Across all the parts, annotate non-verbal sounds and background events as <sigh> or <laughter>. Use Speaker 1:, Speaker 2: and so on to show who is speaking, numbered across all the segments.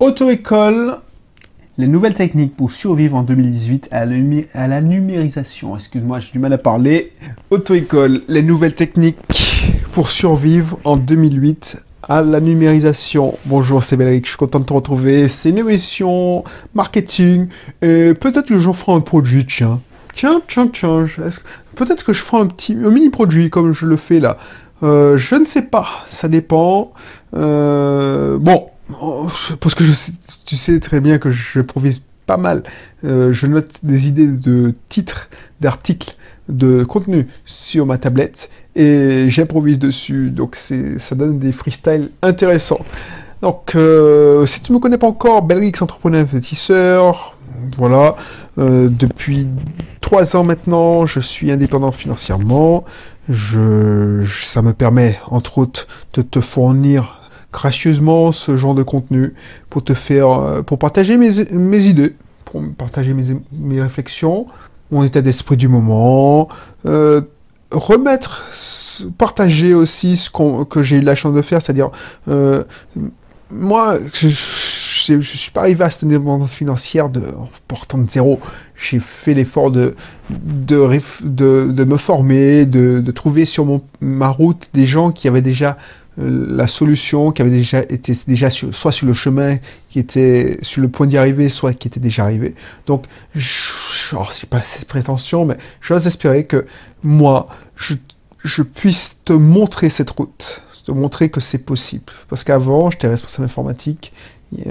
Speaker 1: Auto-école, les nouvelles techniques pour survivre en 2018 à, la numérisation. Excuse-moi, j'ai du mal à parler. Auto-école, les nouvelles techniques pour survivre en 2008 à la numérisation. Bonjour, c'est Belric, je suis content de te retrouver. C'est une émission marketing. Et peut-être que je ferai un produit, tiens. Tiens, tiens, tiens. Peut-être que je ferai un petit un mini produit comme je le fais là. Euh, je ne sais pas, ça dépend. Euh, bon, parce que je tu sais très bien que je provise pas mal. Euh, je note des idées de titres, d'articles, de contenu sur ma tablette et j'improvise dessus. Donc ça donne des freestyles intéressants. Donc, si tu ne me connais pas encore, Belrix entrepreneur investisseur, voilà. depuis trois ans maintenant, je suis indépendant financièrement. Ça me permet, entre autres, de te fournir gracieusement ce genre de contenu pour te faire, euh, pour partager mes, mes idées, pour partager mes, mes réflexions, mon état d'esprit du moment, euh, remettre, partager aussi ce que j'ai eu la chance de faire, c'est-à-dire, euh, moi, je, je, suis pas arrivé à cette indépendance financière de, en portant de zéro. J'ai fait l'effort de de, de, me former, de, de trouver sur mon, ma route des gens qui avaient déjà la solution, qui avaient déjà été déjà sur, soit sur le chemin, qui était sur le point d'y arriver, soit qui était déjà arrivé. Donc, je, alors c'est pas cette prétention, mais j'ose espérer que moi, je, je puisse te montrer cette route de montrer que c'est possible. Parce qu'avant, j'étais responsable informatique. il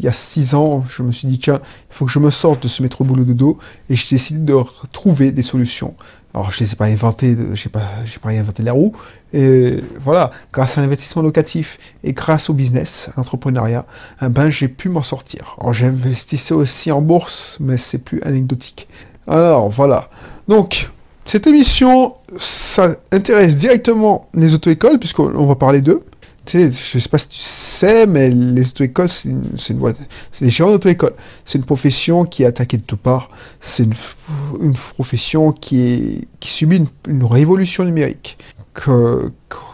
Speaker 1: y a six ans, je me suis dit, tiens, il faut que je me sorte de ce métro boulot de dos et j'ai décidé de trouver des solutions. Alors, je ne les ai pas inventées, je n'ai pas, pas inventé la roue. Et voilà, grâce à l'investissement locatif et grâce au business, à l'entrepreneuriat, eh ben, j'ai pu m'en sortir. Alors, j'investissais aussi en bourse, mais c'est plus anecdotique. Alors, voilà. Donc, cette émission, ça intéresse directement les auto-écoles, puisqu'on va parler d'eux. Tu sais, je sais pas si tu sais, mais les auto-écoles, c'est une, c'est des gérants d'auto-école. C'est une profession qui est attaquée de toutes parts. C'est une, profession qui est, qui subit une, révolution numérique. Que,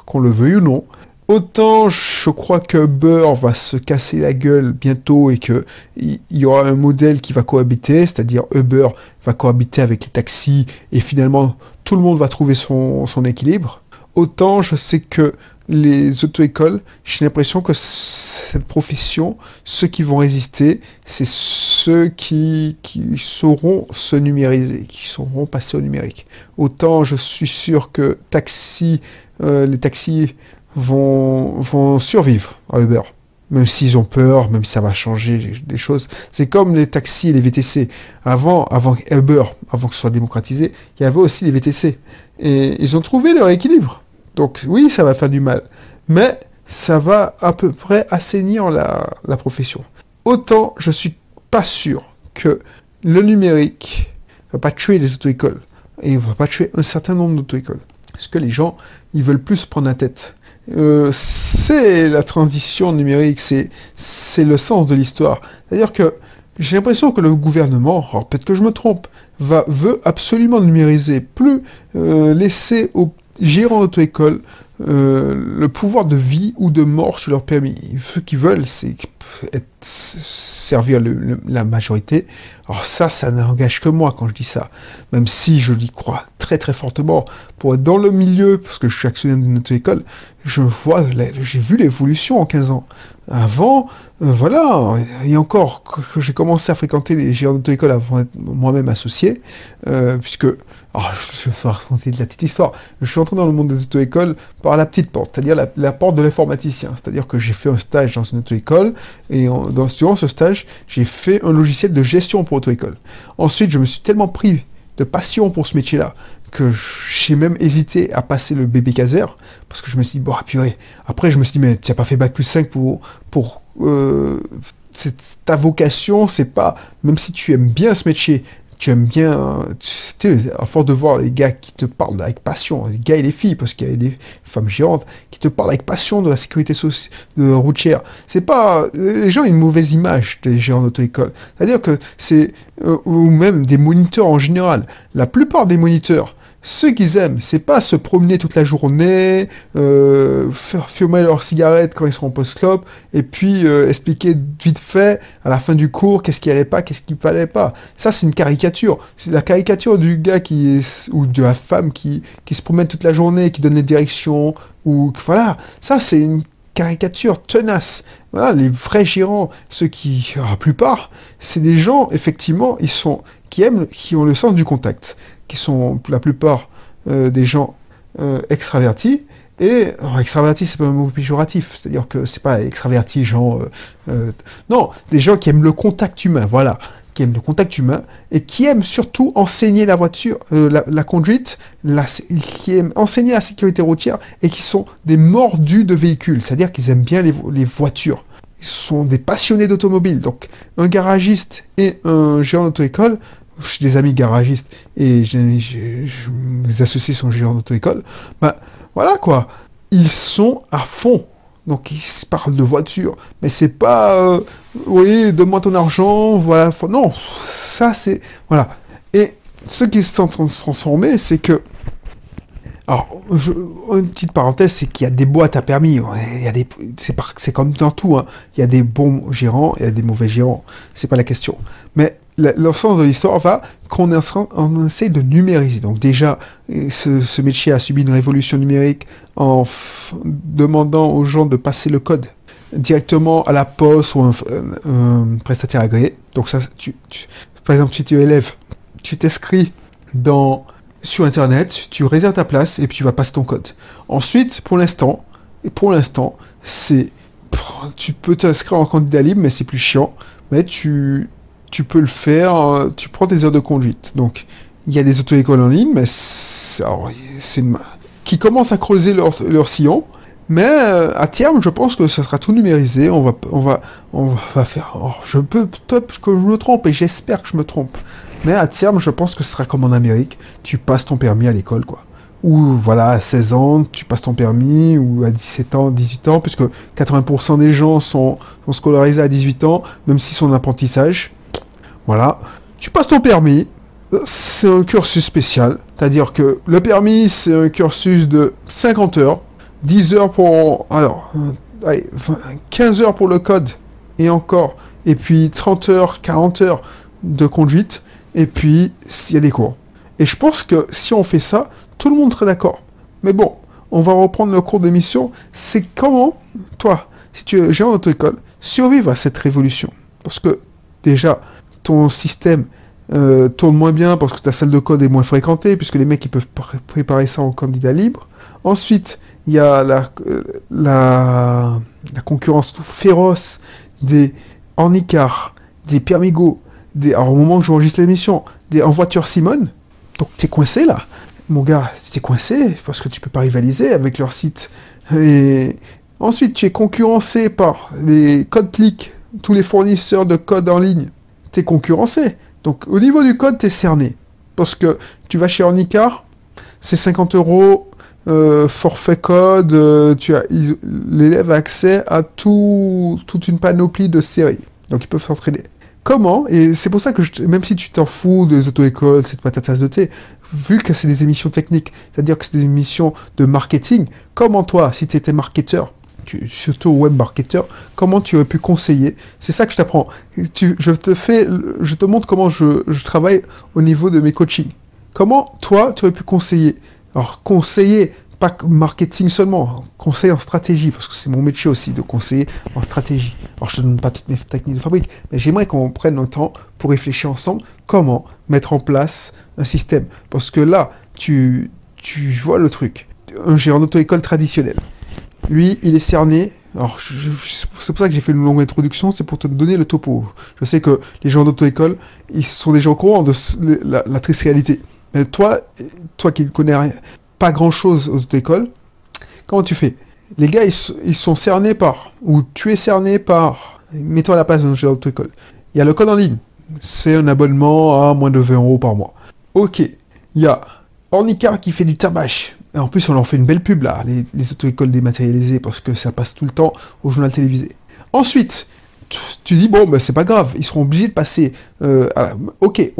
Speaker 1: qu'on le veuille ou non. Autant je crois que Uber va se casser la gueule bientôt et que il y aura un modèle qui va cohabiter, c'est-à-dire Uber va cohabiter avec les taxis et finalement tout le monde va trouver son, équilibre. Autant je sais que les auto-écoles, j'ai l'impression que cette profession, ceux qui vont résister, c'est ceux qui, sauront se numériser, qui sauront passer au numérique. Autant je suis sûr que taxi, euh, les taxis vont, survivre à Uber. Même s'ils ont peur, même si ça va changer des choses. C'est comme les taxis et les VTC. Avant, avant Uber, avant que ce soit démocratisé, il y avait aussi les VTC. Et ils ont trouvé leur équilibre. Donc oui, ça va faire du mal. Mais ça va à peu près assainir la, profession. Autant je suis pas sûr que le numérique va pas tuer les auto-écoles. Et va pas tuer un certain nombre d'auto-écoles. Parce que les gens, ils veulent plus prendre la tête. Euh, c'est la transition numérique, c'est le sens de l'histoire. C'est-à-dire que j'ai l'impression que le gouvernement, alors peut-être que je me trompe, va, veut absolument numériser, plus euh, laisser aux gérants d'auto-école euh, le pouvoir de vie ou de mort sur leur permis. Ce qu'ils veulent, c'est servir la majorité. Alors ça, ça n'engage que moi quand je dis ça. Même si je l'y crois très très fortement. Pour être dans le milieu, parce que je suis actionnaire d'une auto-école, je vois, j'ai vu l'évolution en 15 ans. Avant, voilà, et encore, j'ai commencé à fréquenter les gérants d'auto-école avant d'être moi-même associé, euh, puisque, alors, je vais raconter de la petite histoire, je suis entré dans le monde des auto-écoles par la petite porte, c'est-à-dire la, porte de l'informaticien, c'est-à-dire que j'ai fait un stage dans une auto-école, et dans, durant ce stage, j'ai fait un logiciel de gestion pour auto-école. Ensuite, je me suis tellement pris passion pour ce métier-là que j'ai même hésité à passer le bébé caser parce que je me suis dit, bon, purée. Après, je me suis dit, mais tu n'as pas fait bac plus 5 pour. pour euh, ta vocation, c'est pas. Même si tu aimes bien ce métier, tu aimes bien, tu sais, à force de voir les gars qui te parlent avec passion, les gars et les filles, parce qu'il y a des femmes géantes qui te parlent avec passion de la sécurité routière. C'est pas, les gens ont une mauvaise image des géants d'auto-école. C'est-à-dire que c'est, euh, ou même des moniteurs en général. La plupart des moniteurs, Ce qu'ils aiment, c'est pas se promener toute la journée, euh, faire fumer leurs cigarettes quand ils sont en post-club, et puis euh, expliquer vite fait à la fin du cours qu'est-ce qui allait pas, qu'est-ce qui fallait pas. Ça, c'est une caricature. C'est la caricature du gars qui ou de la femme qui, qui se promène toute la journée, qui donne les directions, ou voilà. Ça, c'est une caricature tenace. Voilà, les vrais gérants, ceux qui, la plupart, c'est des gens, effectivement, ils sont, qui aiment, qui ont le sens du contact qui sont la plupart euh, des gens euh, extravertis. Et extraverti, c'est pas un mot péjoratif, c'est-à-dire que c'est pas extraverti, genre euh, non, des gens qui aiment le contact humain, voilà, qui aiment le contact humain et qui aiment surtout enseigner la voiture, la, conduite, qui aiment enseigner la sécurité routière et qui sont des mordus de véhicules, c'est-à-dire qu'ils aiment bien les, les voitures. Ils sont des passionnés d'automobile. Donc, un garagiste et un gérant d'auto-école j'ai des amis garagistes et mes associés sont gérants d'auto-école, ben voilà quoi, ils sont à fond. Donc ils parlent de voiture, mais c'est pas, euh, oui, donne-moi ton argent, voilà, non, ça c'est, voilà. Et ce qui se transformé, c'est que, alors, une petite parenthèse, c'est qu'il y a des boîtes à permis, c'est comme dans tout, hein. il y a des bons gérants et il y a des mauvais gérants, c'est pas la question. Mais l'ensemble de l'histoire va qu'on on essaie de numériser. Donc déjà, ce, métier a subi une révolution numérique en demandant aux gens de passer le code directement à la poste ou un, un, prestataire agréé. Donc ça, par exemple, si tu es élève, tu t'inscris dans sur Internet, tu réserves ta place et puis tu vas passer ton code. Ensuite, pour l'instant, et pour l'instant, c'est tu peux t'inscrire en candidat libre, mais c'est plus chiant. Mais tu, tu peux le faire, euh, tu prends tes heures de conduite. Donc, il y a des auto-écoles en ligne, mais c'est qui commencent à creuser leur, leur sillon. Mais euh, à terme, je pense que ça sera tout numérisé. On va, on va, on va faire. Oh, je peux peut-être que je me trompe et j'espère que je me trompe. Mais à terme, je pense que ce sera comme en Amérique. Tu passes ton permis à l'école, quoi. Ou voilà, à 16 ans, tu passes ton permis, ou à 17 ans, 18 ans, puisque 80% des gens sont, scolarisés à 18 ans, même s'ils sont en apprentissage. Voilà. Tu passes ton permis. C'est un cursus spécial. C'est-à-dire que le permis, c'est un cursus de 50 heures. 10 heures pour... Alors, 15 heures pour le code. Et encore. Et puis 30 heures, 40 heures de conduite. Et puis, il y a des cours. Et je pense que si on fait ça, tout le monde serait d'accord. Mais bon, on va reprendre le cours d'émission. C'est comment, toi, si tu es géant d'auto-école, survivre à cette révolution? Parce que, déjà, ton système euh, tourne moins bien parce que ta salle de code est moins fréquentée, puisque les mecs ils peuvent préparer ça en candidat libre. Ensuite, il y a la, euh, concurrence féroce des Ornicar, des Permigo, alors au moment où j'enregistre l'émission, en voiture Simone. Donc tu es coincé là. Mon gars, tu es coincé parce que tu peux pas rivaliser avec leur site. Ensuite, tu es concurrencé par les code click, tous les fournisseurs de code en ligne t'es concurrencé. Donc au niveau du code, t'es cerné. Parce que tu vas chez Ornicar, c'est 50 euros, euh, forfait code, euh, tu as l'élève a accès à tout, toute une panoplie de séries. Donc ils peuvent s'entraîner. Comment? Et c'est pour ça que même si tu t'en fous des auto-écoles, cette patate de thé, vu que c'est des émissions techniques, c'est-à-dire que c'est des émissions de marketing, comment toi, si tu étais marketeur, surtout web marketeur, comment tu aurais pu conseiller? C'est ça que je t'apprends. Je te fais, je te montre comment je, travaille au niveau de mes coachings. Comment toi, tu aurais pu conseiller? Alors conseiller, pas marketing seulement, conseiller en stratégie, parce que c'est mon métier aussi de conseiller en stratégie. Alors je ne donne pas toutes mes techniques de fabrique, mais j'aimerais qu'on prenne le temps pour réfléchir ensemble comment mettre en place un système. Parce que là, tu, tu vois le truc. Un gérant d'auto-école traditionnel lui, il est cerné. Alors, c'est pour ça que j'ai fait une longue introduction, c'est pour te donner le topo. Je sais que les gens d'auto-école, ils sont déjà au courant de la, triste réalité. Mais toi, toi qui ne connais pas grand-chose aux auto-écoles, comment tu fais? Les gars, ils, sont cernés par, ou tu es cerné par, mets-toi à la place d'un gérant d'auto-école. Il y a le code en ligne. C'est un abonnement à moins de 20 euros par mois. Ok. Il y a Ornicar qui fait du tabac en plus, on leur fait une belle pub là, les, auto-écoles dématérialisées, parce que ça passe tout le temps au journal télévisé. Ensuite, tu dis, bon, ben, c'est pas grave, ils seront obligés de passer. Euh, ok,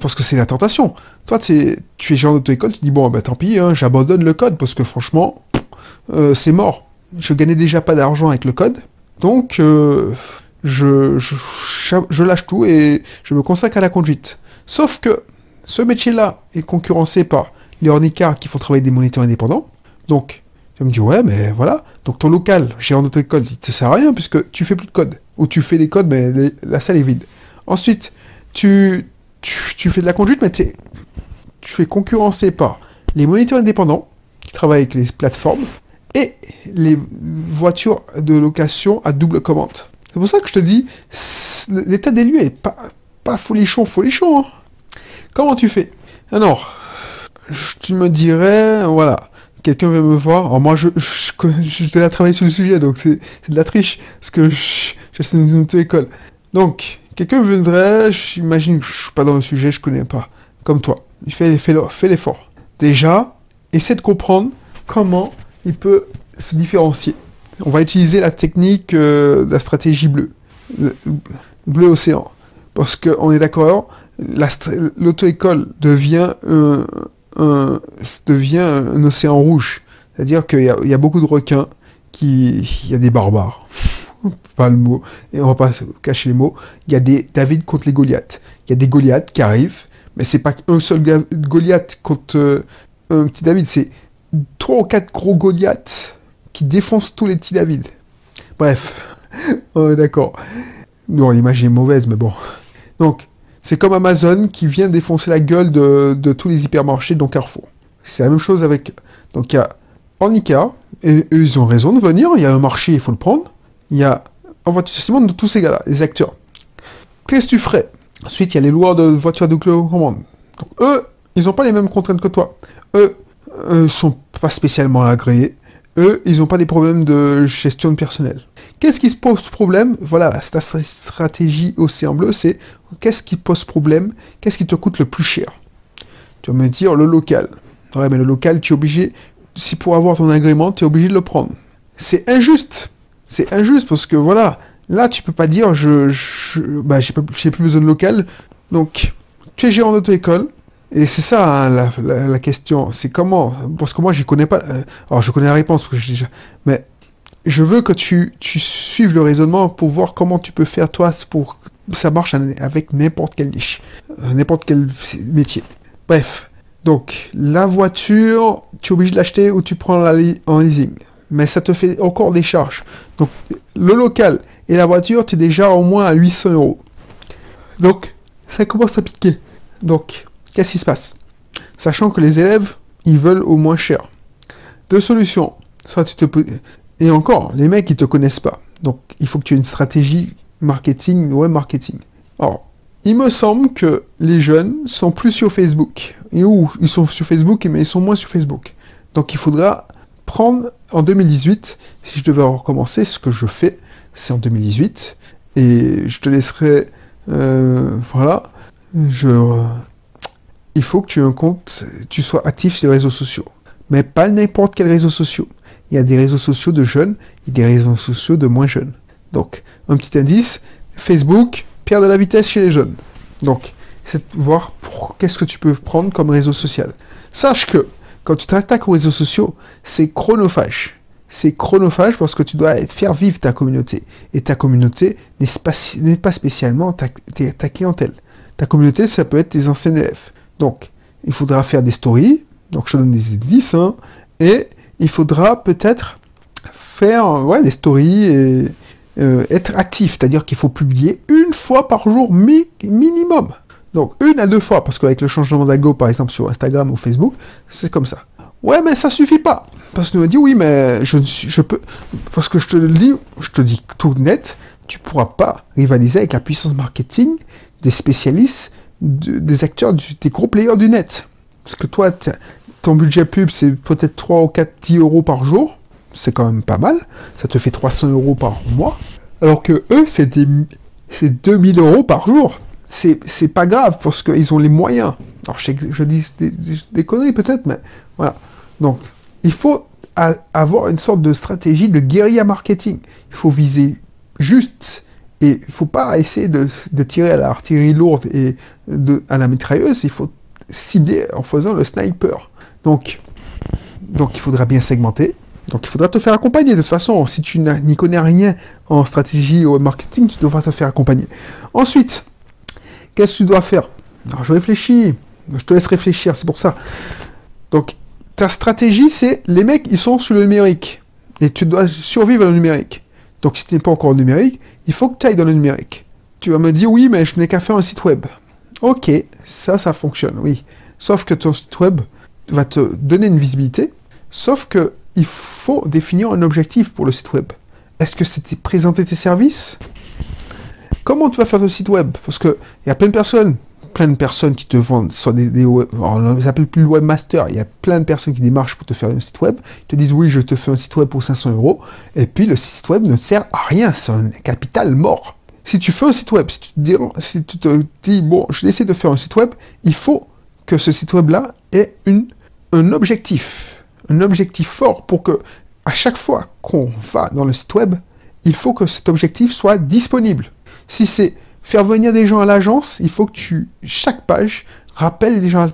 Speaker 1: parce que c'est la tentation. Toi, tu es gérant d'auto-école, tu dis, bon, ben, tant pis, hein, j'abandonne le code, parce que franchement, euh, c'est mort. Je gagnais déjà pas d'argent avec le code, donc euh, je, je, lâche tout et je me consacre à la conduite. Sauf que ce métier-là est concurrencé par les ornicards qui font travailler des moniteurs indépendants. Donc, je me dis, ouais, mais voilà. Donc ton local, gérant d'auto-école, il te sert à rien puisque tu fais plus de code. Ou tu fais des codes, mais la salle est vide. Ensuite, tu, tu, fais de la conduite, mais tu es concurrencé par les moniteurs indépendants qui travaillent avec les plateformes et les voitures de location à double commande. C'est pour ça que je te dis, l'état des lieux est pas, pas folichon, folichon. Hein. Comment tu fais? Alors, tu me dirais, voilà, quelqu'un veut me voir. Alors moi, je, je, je, déjà travaillé sur le sujet, donc c'est de la triche, parce que je, je suis dans une auto-école. Donc, quelqu'un viendrait, j'imagine que je suis pas dans le sujet, je connais pas, comme toi. Il l'effort. Déjà, essaie de comprendre comment il peut se différencier. On va utiliser la technique euh, de la stratégie bleue, bleu océan, parce qu'on est d'accord, l'auto-école devient un, devient un océan rouge, c'est-à-dire qu'il y, a beaucoup de requins, qui, il y a des barbares, <laughs> pas le mot, et on va pas cacher les mots. Il y a des David contre les Goliaths. Il y a des Goliaths qui arrivent, mais c'est pas un seul Goliath contre euh, un petit David, c'est trois ou quatre gros Goliaths qui défoncent tous les petits David. Bref, <laughs> est d'accord. Non, l'image est mauvaise, mais bon. Donc, c'est comme Amazon qui vient défoncer la gueule de, tous les hypermarchés, dont Carrefour. C'est la même chose avec. Donc, il y a en Ikea, et eux, ils ont raison de venir. Il y a un marché, il faut le prendre. Il y a en voiture de tous ces gars-là, les acteurs. Qu'est-ce que tu ferais? Ensuite, il y a les loueurs de voitures de commande. Donc, eux, ils n'ont pas les mêmes contraintes que toi. Eux, eux sont pas spécialement agréés. Ils n'ont pas des problèmes de gestion de personnel. Qu'est-ce qui se pose problème? Voilà, ta stratégie Océan Bleu, c'est qu'est-ce qui pose problème? Qu'est-ce qui te coûte le plus cher? Tu vas me dire le local. Ouais, mais le local, tu es obligé, si pour avoir ton agrément, tu es obligé de le prendre. C'est injuste. C'est injuste parce que voilà, là, tu peux pas dire je, je bah, j'ai plus besoin de local. Donc, tu es gérant d'auto-école, et c'est ça hein, la, question, c'est comment, parce que moi je connais pas, euh, alors je connais la réponse, mais je veux que tu, tu suives le raisonnement pour voir comment tu peux faire toi pour que ça marche avec n'importe quelle niche, euh, n'importe quel métier. Bref, donc la voiture, tu es obligé de l'acheter ou tu prends la en leasing, mais ça te fait encore des charges. Donc le local et la voiture, tu es déjà au moins à 800 euros. Donc ça commence à piquer. Donc Qu'est-ce qui se passe? Sachant que les élèves, ils veulent au moins cher. Deux solutions. Et encore, les mecs, ils te connaissent pas. Donc, il faut que tu aies une stratégie marketing, web marketing. Alors, il me semble que les jeunes sont plus sur Facebook. Ils sont sur Facebook, mais ils sont moins sur Facebook. Donc, il faudra prendre en 2018, si je devais recommencer, ce que je fais, c'est en 2018. Et je te laisserai, euh, voilà, je, il faut que tu aies un compte, tu sois actif sur les réseaux sociaux. Mais pas n'importe quel réseau social. Il y a des réseaux sociaux de jeunes et des réseaux sociaux de moins jeunes. Donc, un petit indice, Facebook perd de la vitesse chez les jeunes. Donc, c'est de voir qu'est-ce que tu peux prendre comme réseau social. Sache que quand tu t'attaques aux réseaux sociaux, c'est chronophage. C'est chronophage parce que tu dois faire vivre ta communauté. Et ta communauté n'est pas, spécialement ta, ta clientèle. Ta communauté, ça peut être tes anciens élèves. Donc, il faudra faire des stories. Donc, je donne des indices. Hein, et il faudra peut-être faire ouais, des stories et euh, être actif. C'est-à-dire qu'il faut publier une fois par jour minimum. Donc, une à deux fois. Parce qu'avec le changement d'algo, par exemple, sur Instagram ou Facebook, c'est comme ça. Ouais, mais ça suffit pas. Parce que tu me dis, oui, mais je, je peux. Parce que je te le dis, je te dis tout net, tu pourras pas rivaliser avec la puissance marketing des spécialistes des acteurs, des gros players du net. Parce que toi, ton budget pub, c'est peut-être 3 ou 4, 10 euros par jour. C'est quand même pas mal. Ça te fait 300 euros par mois. Alors que eux, c'est 2000 euros par jour. C'est pas grave parce qu'ils ont les moyens. Alors je, je dis des, conneries peut-être, mais voilà. Donc, il faut avoir une sorte de stratégie de guérilla marketing. Il faut viser juste Et il faut pas essayer de, tirer à l'artillerie lourde et de, à la mitrailleuse, il faut cibler en faisant le sniper. Donc, donc il faudra bien segmenter. Donc il faudra te faire accompagner. De toute façon, si tu n'y connais rien en stratégie ou marketing, tu devras te faire accompagner. Ensuite, qu'est-ce que tu dois faire? Alors, Je réfléchis. Je te laisse réfléchir, c'est pour ça. Donc, ta stratégie, c'est les mecs, ils sont sur le numérique. Et tu dois survivre le numérique. Donc, si tu n'es pas encore au numérique, il faut que tu ailles dans le numérique. Tu vas me dire, oui, mais je n'ai qu'à faire un site web. Ok, ça, ça fonctionne, oui. Sauf que ton site web va te donner une visibilité. Sauf que il faut définir un objectif pour le site web. Est-ce que c'était présenter tes services? Comment tu vas faire ton site web? Parce qu'il y a plein de personnes plein de personnes qui te vendent soit des, web, on les appelle plus le webmaster, il y a plein de personnes qui démarchent pour te faire un site web, ils te disent oui je te fais un site web pour 500 euros, et puis le site web ne sert à rien, c'est un capital mort. Si tu fais un site web, si tu te dis, te bon je décide de faire un site web, il faut que ce site web là ait une, un objectif, un objectif fort pour que à chaque fois qu'on va dans le site web, il faut que cet objectif soit disponible. Si c'est faire venir des gens à l'agence, il faut que tu, chaque page, rappelle des gens.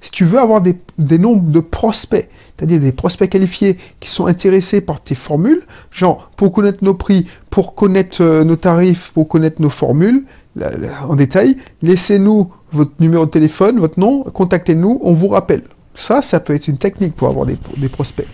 Speaker 1: Si tu veux avoir des, nombres de prospects, c'est-à-dire des prospects qualifiés qui sont intéressés par tes formules, genre pour connaître nos prix, pour connaître euh, nos tarifs, pour connaître nos formules en détail, laissez-nous votre numéro de téléphone, votre nom, contactez-nous, on vous rappelle. Ça, ça peut être une technique pour avoir des, prospects.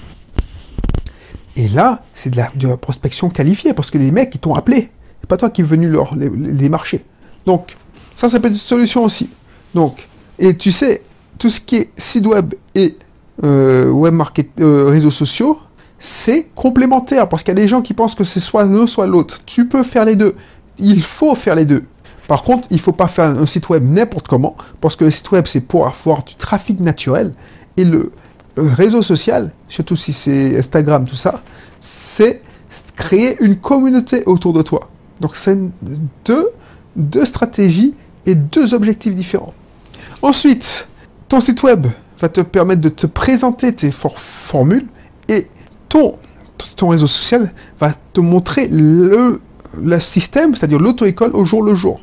Speaker 1: Et là, c'est de la, de la prospection qualifiée, parce que les mecs, ils t'ont appelé. Pas toi qui es venu leur, les, marcher. Donc, ça, ça peut être une solution aussi. Donc, et tu sais, tout ce qui est site web et euh, web market, euh, réseaux sociaux, c'est complémentaire parce qu'il y a des gens qui pensent que c'est soit l'un soit l'autre. Tu peux faire les deux. Il faut faire les deux. Par contre, il ne faut pas faire un site web n'importe comment parce que le site web c'est pour avoir du trafic naturel et le réseau social, surtout si c'est Instagram, tout ça, c'est créer une communauté autour de toi. Donc c'est deux, deux stratégies et deux objectifs différents. Ensuite, ton site web va te permettre de te présenter tes formules et ton, réseau social va te montrer le, système, c'est-à-dire l'auto-école au jour le jour.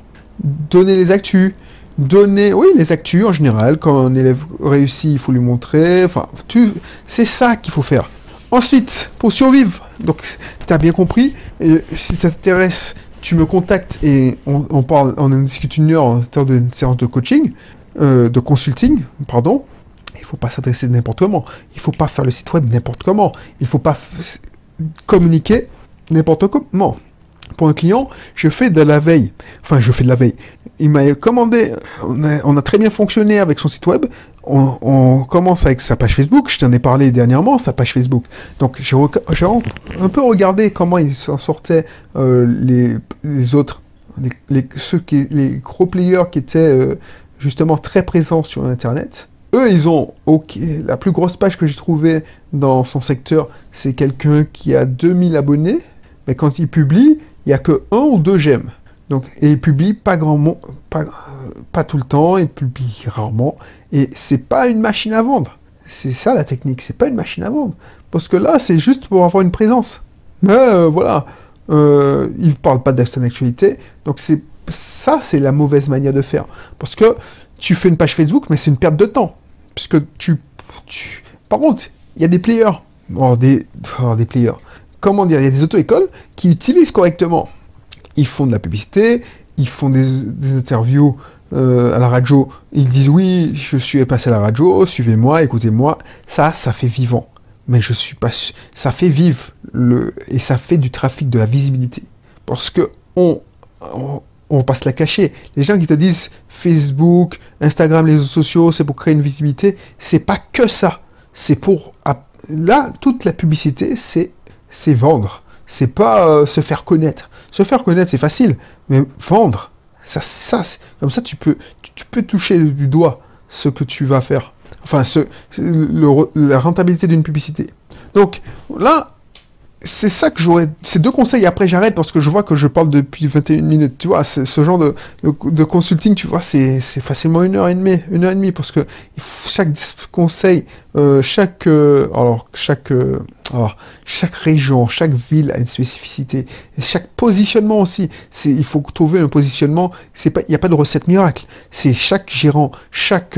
Speaker 1: Donner les actus, donner, oui, les actus en général, quand un élève réussit, il faut lui montrer, c'est ça qu'il faut faire. Ensuite, pour survivre, donc tu as bien compris, si ça t'intéresse tu me contactes et on, parle, on discute une heure en termes de séance de coaching, euh, de consulting, pardon. Il faut pas s'adresser n'importe comment. Il faut pas faire le site web n'importe comment. Il faut pas communiquer n'importe comment. Pour un client, je fais de la veille. Enfin, je fais de la veille. Il m'a commandé, on a, très bien fonctionné avec son site web. On, commence avec sa page Facebook. Je t'en ai parlé dernièrement, sa page Facebook. Donc, j'ai un peu regardé comment il s'en sortait euh, les, autres, les, ceux qui, les gros players qui étaient euh, justement très présents sur Internet. Eux, ils ont, la plus grosse page que j'ai trouvée dans son secteur, c'est quelqu'un qui a 2000 abonnés. Mais quand il publie, il n'y a que un ou deux j'aime. Donc, et il publie pas grand monde, pas, pas tout le temps, il publie rarement. Et c'est pas une machine à vendre. C'est ça la technique, c'est pas une machine à vendre. Parce que là, c'est juste pour avoir une présence. Mais euh, voilà, euh, il parle pas d'actualité. Donc c'est ça, c'est la mauvaise manière de faire. Parce que tu fais une page Facebook, mais c'est une perte de temps. Puisque tu, tu... Par contre, il y a des players. Des, des players comment dire, il y a des auto-écoles qui utilisent correctement. Ils font de la publicité, ils font des, interviews euh, à la radio, ils disent oui, je suis passé à la radio, suivez-moi, écoutez-moi. Ça, ça fait vivant. Mais je suis pas ça fait vivre le et ça fait du trafic, de la visibilité. Parce que on, on, passe la cacher. Les gens qui te disent Facebook, Instagram, les réseaux sociaux, c'est pour créer une visibilité, c'est pas que ça. C'est pour là toute la publicité, c'est c'est vendre. C'est pas euh, se faire connaître. Se faire connaître, c'est facile, mais vendre, ça, ça, comme ça, tu peux, tu, peux toucher du doigt ce que tu vas faire. Enfin, ce, la rentabilité d'une publicité. Donc là, c'est ça que j'aurais. Ces deux conseils, après j'arrête parce que je vois que je parle depuis 21 minutes. Tu vois, ce genre de, de, consulting, tu vois, c'est facilement une heure et demie. Une heure et demie parce que chaque conseil, euh, chaque. Euh, alors, chaque. Euh, alors, chaque région, chaque ville a une spécificité. Chaque positionnement aussi. Il faut trouver un positionnement. Il n'y a pas de recette miracle. C'est chaque gérant, chaque.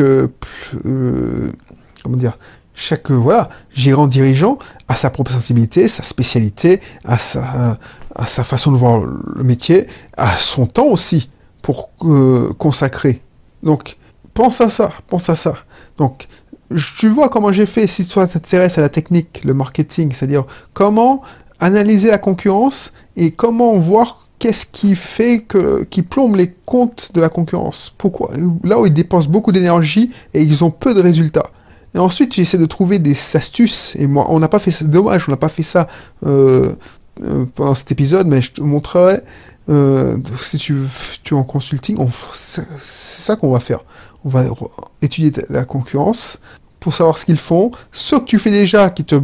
Speaker 1: comment dire chaque voilà, gérant dirigeant a sa propre sensibilité, sa spécialité, a sa, sa façon de voir le métier, a son temps aussi pour euh, consacrer. Donc, pense à ça, pense à ça. Donc, tu vois comment j'ai fait, si toi t'intéresses à la technique, le marketing, c'est-à-dire comment analyser la concurrence et comment voir qu'est-ce qui fait que, qui plombe les comptes de la concurrence. Pourquoi? Là où ils dépensent beaucoup d'énergie et ils ont peu de résultats. Et ensuite, tu essaies de trouver des astuces. Et moi, on n'a pas fait ça. Dommage, on n'a pas fait ça euh, euh, pendant cet épisode, mais je te montrerai. Euh, si tu, tu es en consulting, c'est ça qu'on va faire. On va étudier la concurrence pour savoir ce qu'ils font, ce que tu fais déjà qui te,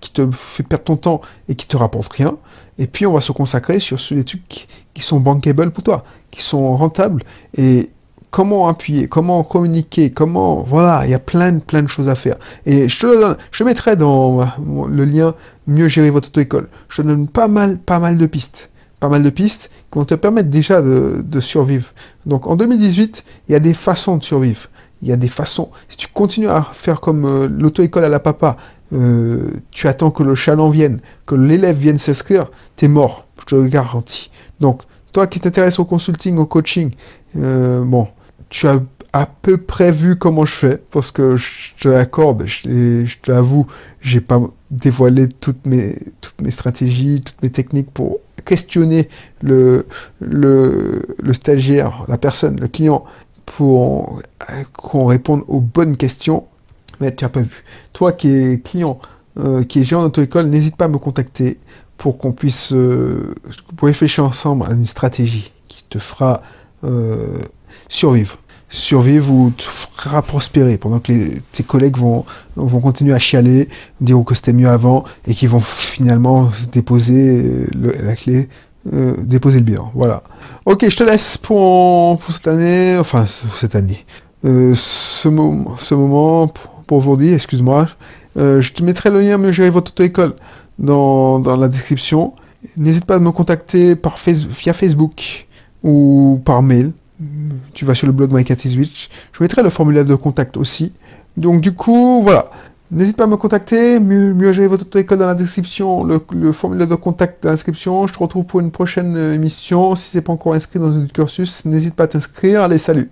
Speaker 1: qui te fait perdre ton temps et qui te rapporte rien. Et puis on va se consacrer sur les trucs qui sont bankable pour toi, qui sont rentables et comment appuyer, comment communiquer, comment... Voilà, il y a plein, plein de choses à faire. Et je te je mettrai dans le lien Mieux gérer votre auto-école. Je te donne pas mal, pas mal de pistes. Pas mal de pistes qui vont te permettre déjà de, survivre. Donc en 2018, il y a des façons de survivre. Il y a des façons. Si tu continues à faire comme euh, l'auto-école à la papa, euh, tu attends que le chaland vienne, que l'élève vienne s'inscrire, t'es mort. Je te le garantis. Donc, toi qui t'intéresses au consulting, au coaching, euh, bon, tu as à peu près vu comment je fais, parce que je te l'accorde, je, je te l'avoue, j'ai pas dévoilé toutes mes, toutes mes stratégies, toutes mes techniques pour questionner le, le, stagiaire, la personne, le client, pour qu'on réponde aux bonnes questions, mais tu n'as pas vu. Toi qui es client, euh, qui est gérant d'auto-école, n'hésite pas à me contacter pour qu'on puisse euh, réfléchir ensemble à une stratégie qui te fera euh, survivre. Survivre ou te fera prospérer pendant que tes collègues vont, vont continuer à chialer, dire que c'était mieux avant et qui vont finalement déposer euh, la clé, euh, déposer le bilan. Voilà. Ok, je te laisse pour, pour cette année, enfin cette année, euh, ce, moment, ce moment pour, aujourd'hui, excuse-moi. je te mettrai le lien Mieux gérer votre auto-école dans, dans la description. N'hésite pas à me contacter par via Facebook ou par mail tu vas sur le blog MyCatIsWitch. Je mettrai le formulaire de contact aussi. Donc du coup, voilà. N'hésite pas à me contacter, mieux, mieux gérer votre auto-école dans la description, le, formulaire de contact dans la description. Je te retrouve pour une prochaine émission. Si tu n'es pas encore inscrit dans un cursus, n'hésite pas à t'inscrire. Allez, salut